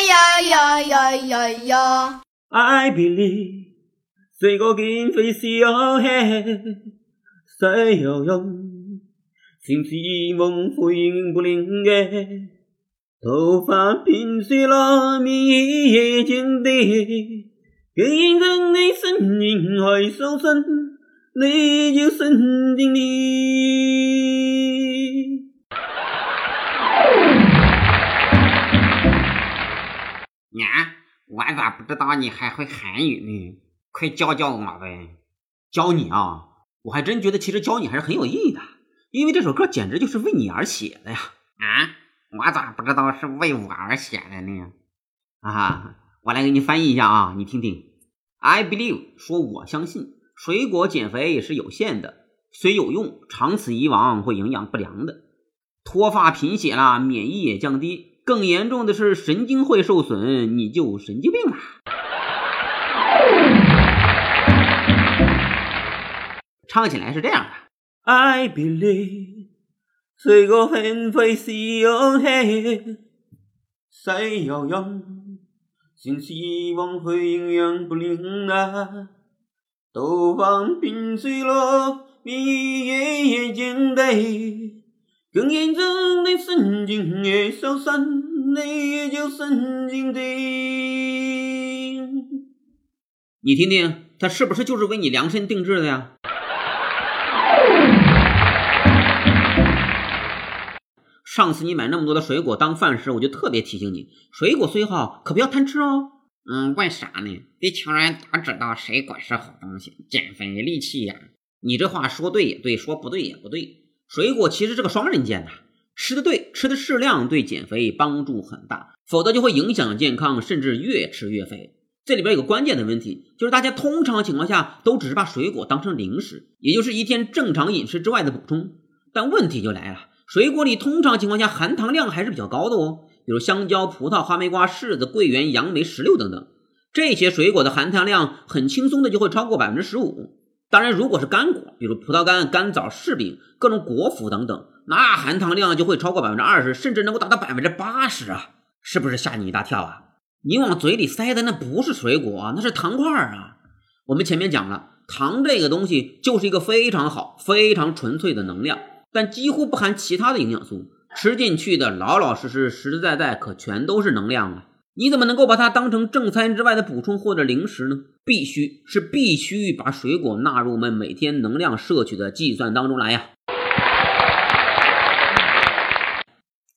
呀呀呀呀呀呀！I believe 水果减肥是有限，谁有用？心希望回不灵嘅，头发变碎了，面也见底，更认真的身影还受伤，你就神经里。我咋不知道你还会韩语呢？快教教我呗！教你啊，我还真觉得其实教你还是很有意义的。因为这首歌简直就是为你而写的呀！啊，我咋不知道是为我而写的呢？啊，我来给你翻译一下啊，你听听。I believe 说我相信水果减肥是有限的，虽有用，长此以往会营养不良的，脱发贫血啦，免疫也降低，更严重的是神经会受损，你就神经病了。唱起来是这样的。I believe 水果减肥是有限，谁要用？新希望会营养不良啊！头发变碎了，免疫也减低，更严重的神经也受伤，你也就神经病。你听听，他是不是就是为你量身定制的呀？上次你买那么多的水果当饭吃，我就特别提醒你，水果虽好，可不要贪吃哦。嗯，为啥呢？地球人咋知道水果是好东西？减肥利器呀！你这话说对也对，说不对也不对。水果其实是个双刃剑呐，吃的对，吃的适量，对减肥帮助很大，否则就会影响健康，甚至越吃越肥。这里边有个关键的问题，就是大家通常情况下都只是把水果当成零食，也就是一天正常饮食之外的补充。但问题就来了。水果里通常情况下含糖量还是比较高的哦，比如香蕉、葡萄、哈密瓜、柿子、桂圆、杨梅、石榴等等，这些水果的含糖量很轻松的就会超过百分之十五。当然，如果是干果，比如葡萄干、干枣、柿饼、各种果脯等等，那含糖量就会超过百分之二十，甚至能够达到百分之八十啊！是不是吓你一大跳啊？你往嘴里塞的那不是水果，那是糖块啊！我们前面讲了，糖这个东西就是一个非常好、非常纯粹的能量。但几乎不含其他的营养素，吃进去的老老实实、实实在在，可全都是能量啊！你怎么能够把它当成正餐之外的补充或者零食呢？必须是必须把水果纳入我们每天能量摄取的计算当中来呀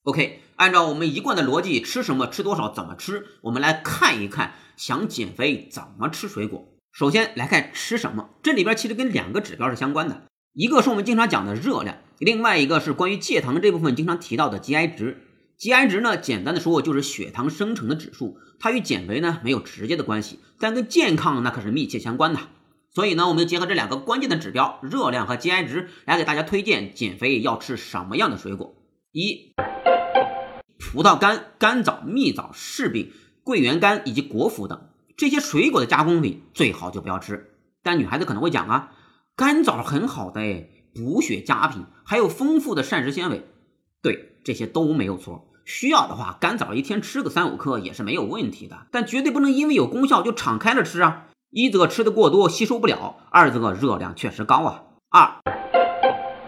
！OK，按照我们一贯的逻辑，吃什么、吃多少、怎么吃，我们来看一看想减肥怎么吃水果。首先来看吃什么，这里边其实跟两个指标是相关的。一个是我们经常讲的热量，另外一个是关于戒糖这部分经常提到的 GI 值。GI 值呢，简单的说就是血糖生成的指数，它与减肥呢没有直接的关系，但跟健康那可是密切相关的。所以呢，我们就结合这两个关键的指标，热量和 GI 值，来给大家推荐减肥要吃什么样的水果。一、葡萄干、干枣、蜜枣、柿饼、桂圆干以及果脯等这些水果的加工品最好就不要吃。但女孩子可能会讲啊。干枣很好的哎，补血佳品，还有丰富的膳食纤维。对，这些都没有错。需要的话，干枣一天吃个三五克也是没有问题的。但绝对不能因为有功效就敞开了吃啊！一则吃的过多吸收不了，二则热量确实高啊。二，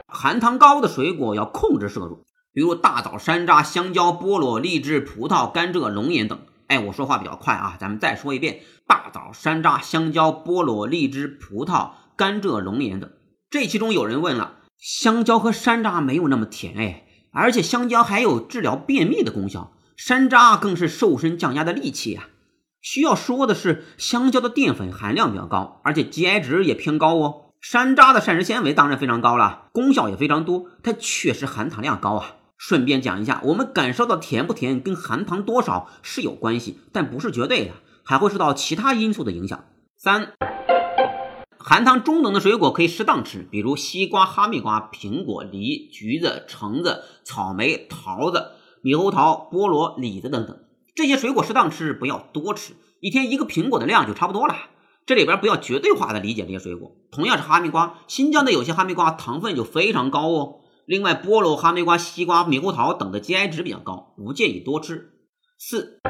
含糖高的水果要控制摄入，比如大枣、山楂、香蕉、菠萝、荔枝、葡萄、甘蔗、龙眼等。哎，我说话比较快啊，咱们再说一遍：大枣、山楂、香蕉、菠萝、荔枝、葡萄。甘蔗、龙眼等，这其中有人问了：香蕉和山楂没有那么甜哎，而且香蕉还有治疗便秘的功效，山楂更是瘦身降压的利器啊。需要说的是，香蕉的淀粉含量比较高，而且 GI 值也偏高哦。山楂的膳食纤维当然非常高了，功效也非常多，它确实含糖量高啊。顺便讲一下，我们感受到甜不甜跟含糖多少是有关系，但不是绝对的，还会受到其他因素的影响。三。含糖中等的水果可以适当吃，比如西瓜、哈密瓜、苹果、梨、橘子、橙子、草莓、桃子、猕猴桃、菠萝、李子等等。这些水果适当吃，不要多吃，一天一个苹果的量就差不多了。这里边不要绝对化的理解这些水果。同样是哈密瓜，新疆的有些哈密瓜糖分就非常高哦。另外，菠萝、哈密瓜、西瓜、猕猴桃等的 GI 值比较高，不建议多吃。四。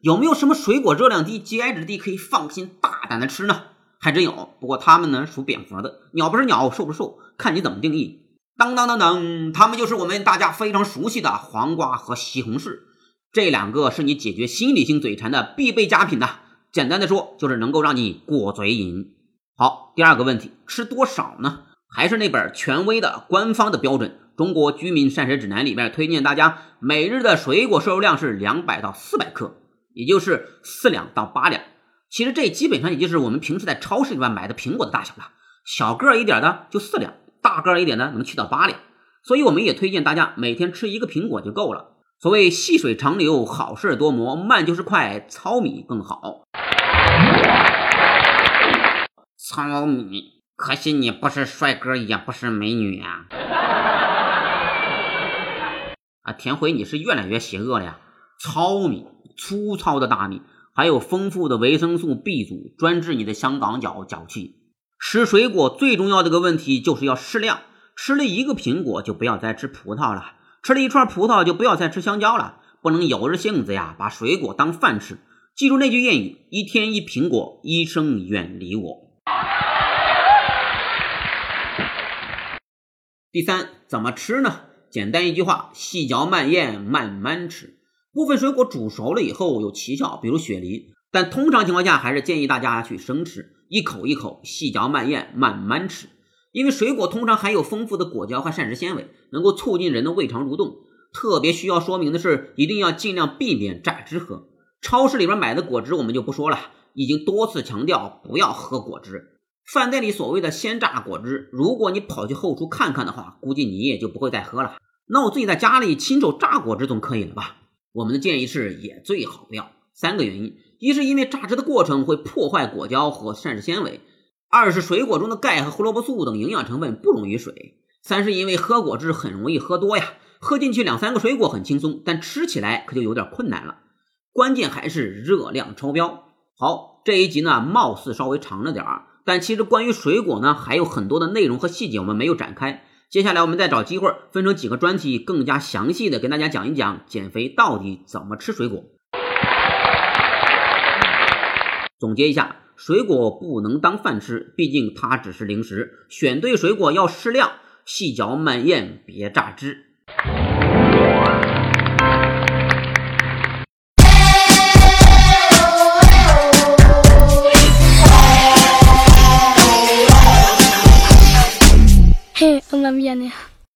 有没有什么水果热量低、GI 值低，可以放心大胆的吃呢？还真有，不过它们呢属蝙蝠的，鸟不是鸟，兽不是兽，看你怎么定义。当当当当，它们就是我们大家非常熟悉的黄瓜和西红柿，这两个是你解决心理性嘴馋的必备佳品呐。简单的说，就是能够让你过嘴瘾。好，第二个问题，吃多少呢？还是那本权威的官方的标准《中国居民膳食指南》里面推荐大家每日的水果摄入量是两百到四百克，也就是四两到八两。其实这基本上也就是我们平时在超市里面买的苹果的大小了，小个儿一点的就四两。大个儿一点的，能去到八两，所以我们也推荐大家每天吃一个苹果就够了。所谓细水长流，好事多磨，慢就是快，糙米更好。糙米，可惜你不是帅哥，也不是美女呀。啊，田辉，你是越来越邪恶了呀！糙米，粗糙的大米，还有丰富的维生素 B 族，专治你的香港脚脚气。吃水果最重要的个问题就是要适量，吃了一个苹果就不要再吃葡萄了，吃了一串葡萄就不要再吃香蕉了，不能有着性子呀，把水果当饭吃。记住那句谚语：一天一苹果，医生远离我。第三，怎么吃呢？简单一句话：细嚼慢咽，慢慢吃。部分水果煮熟了以后有奇效，比如雪梨，但通常情况下还是建议大家去生吃。一口一口细嚼慢咽，慢慢吃，因为水果通常含有丰富的果胶和膳食纤维，能够促进人的胃肠蠕动。特别需要说明的是，一定要尽量避免榨汁喝。超市里边买的果汁我们就不说了，已经多次强调不要喝果汁。饭店里所谓的鲜榨果汁，如果你跑去后厨看看的话，估计你也就不会再喝了。那我自己在家里亲手榨果汁总可以了吧？我们的建议是，也最好不要。三个原因。一是因为榨汁的过程会破坏果胶和膳食纤维，二是水果中的钙和胡萝卜素等营养成分不溶于水，三是因为喝果汁很容易喝多呀，喝进去两三个水果很轻松，但吃起来可就有点困难了。关键还是热量超标。好，这一集呢貌似稍微长了点儿，但其实关于水果呢还有很多的内容和细节我们没有展开，接下来我们再找机会分成几个专题，更加详细的跟大家讲一讲减肥到底怎么吃水果。总结一下，水果不能当饭吃，毕竟它只是零食。选对水果要适量，细嚼慢咽，别榨汁。嘿，我们 bien